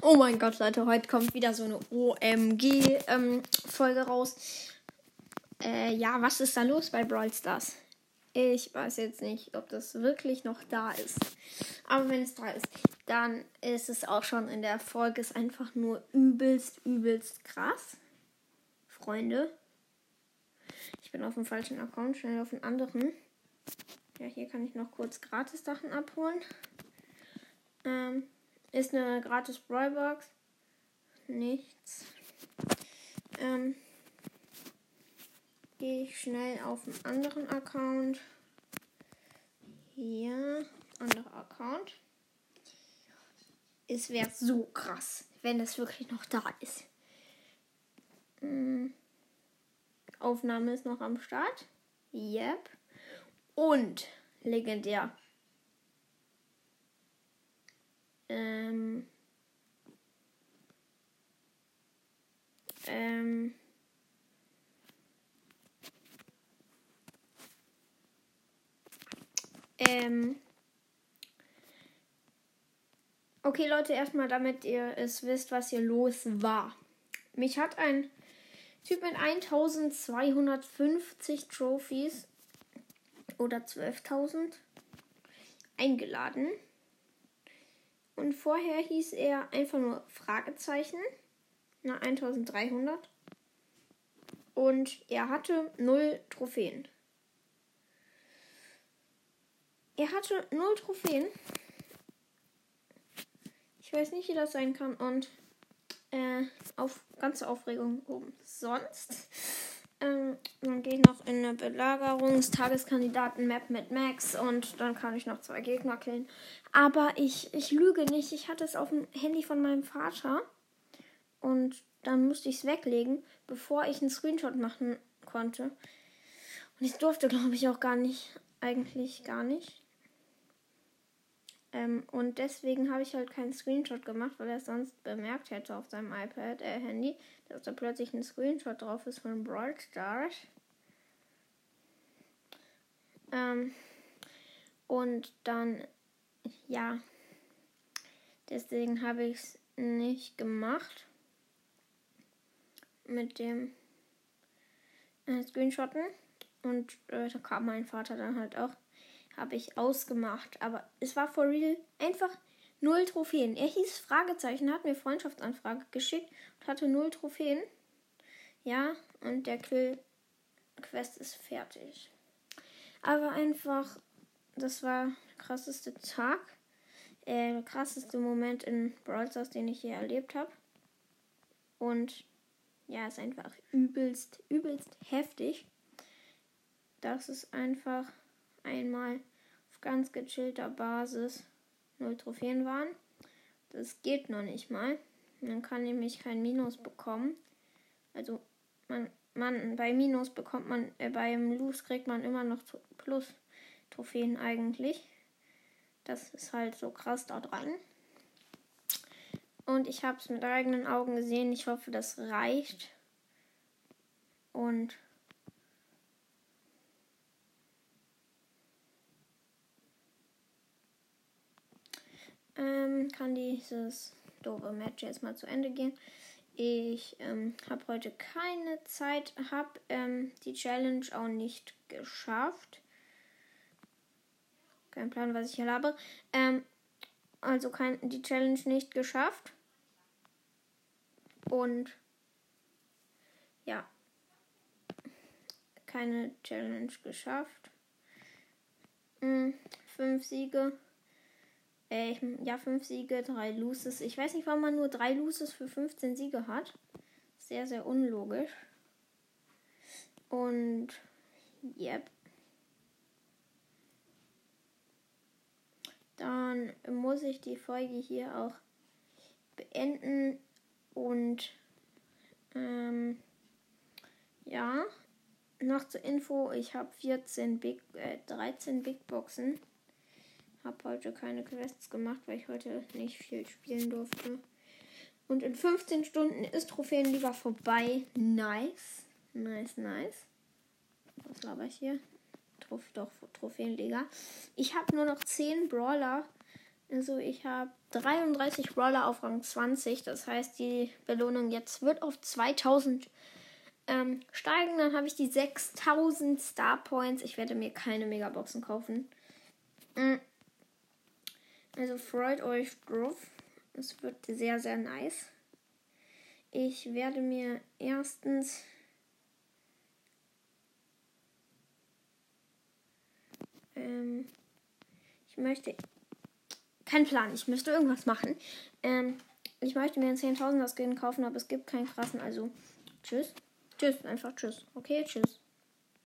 Oh mein Gott, Leute, heute kommt wieder so eine OMG-Folge ähm, raus. Äh, ja, was ist da los bei Brawl Stars? Ich weiß jetzt nicht, ob das wirklich noch da ist. Aber wenn es da ist, dann ist es auch schon in der Folge. Ist einfach nur übelst, übelst krass. Freunde. Ich bin auf dem falschen Account, schnell auf den anderen. Ja, hier kann ich noch kurz gratis Sachen abholen. Ähm, ist eine gratis Brawlbox. Nichts. Ähm, gehe ich schnell auf einen anderen Account. Hier, anderer Account. Es wäre so krass, wenn das wirklich noch da ist. Ähm, Aufnahme ist noch am Start. Yep. Und legendär. Ähm. Ähm. Ähm. Okay, Leute, erstmal, damit ihr es wisst, was hier los war. Mich hat ein Typ mit 1250 Trophies oder 12.000 eingeladen. Und vorher hieß er einfach nur Fragezeichen. Na, 1300. Und er hatte null Trophäen. Er hatte null Trophäen. Ich weiß nicht, wie das sein kann. Und äh, auf ganze Aufregung umsonst. Ähm, dann gehe ich noch in eine Belagerungstageskandidaten-Map mit Max und dann kann ich noch zwei Gegner killen. Aber ich, ich lüge nicht. Ich hatte es auf dem Handy von meinem Vater und dann musste ich es weglegen, bevor ich einen Screenshot machen konnte. Und ich durfte, glaube ich, auch gar nicht. Eigentlich gar nicht. Ähm, und deswegen habe ich halt keinen Screenshot gemacht, weil er es sonst bemerkt hätte auf seinem iPad, äh, Handy, dass da plötzlich ein Screenshot drauf ist von Brawl Stars. Ähm, und dann, ja, deswegen habe ich es nicht gemacht mit dem äh, Screenshotten. Und äh, da kam mein Vater dann halt auch habe ich ausgemacht. Aber es war for real einfach null Trophäen. Er hieß Fragezeichen, hat mir Freundschaftsanfrage geschickt und hatte null Trophäen. Ja, und der Kill-Quest ist fertig. Aber einfach, das war der krasseste Tag. Äh, der krasseste Moment in Brawl Stars, den ich je erlebt habe. Und ja, ist einfach übelst, übelst heftig. Das ist einfach einmal auf ganz gechillter Basis null Trophäen waren. Das geht noch nicht mal. Man kann nämlich kein Minus bekommen. Also man, man bei Minus bekommt man, äh, beim Lose kriegt man immer noch Plus Trophäen eigentlich. Das ist halt so krass da dran. Und ich habe es mit eigenen Augen gesehen. Ich hoffe, das reicht. Und ähm, kann dieses doofe Match jetzt mal zu Ende gehen. Ich ähm, habe heute keine Zeit, habe ähm, die Challenge auch nicht geschafft. Kein Plan, was ich hier habe. Ähm, also kein, die Challenge nicht geschafft. Und ja, keine Challenge geschafft. Hm, fünf Siege. Äh, ja, 5 Siege, 3 Loses. Ich weiß nicht, warum man nur 3 Loses für 15 Siege hat. Sehr, sehr unlogisch. Und, yep. Dann muss ich die Folge hier auch beenden. Und, ähm, ja, noch zur Info, ich habe 14 Big, äh, 13 Big Boxen. Habe heute keine Quests gemacht, weil ich heute nicht viel spielen durfte. Und in 15 Stunden ist Trophäenliga vorbei. Nice. Nice, nice. Was laber ich hier? Trof doch, Trophäenliga. Ich habe nur noch 10 Brawler Also ich habe 33 Roller auf Rang 20. Das heißt, die Belohnung jetzt wird auf 2000 ähm, steigen. Dann habe ich die 6000 Star Points. Ich werde mir keine Megaboxen kaufen. Mm. Also freut euch drauf. Es wird sehr, sehr nice. Ich werde mir erstens ähm, ich möchte kein Plan. Ich müsste irgendwas machen. Ähm, ich möchte mir einen 10.000er Skin kaufen, aber es gibt keinen krassen. Also, tschüss. Tschüss, einfach tschüss. Okay, tschüss.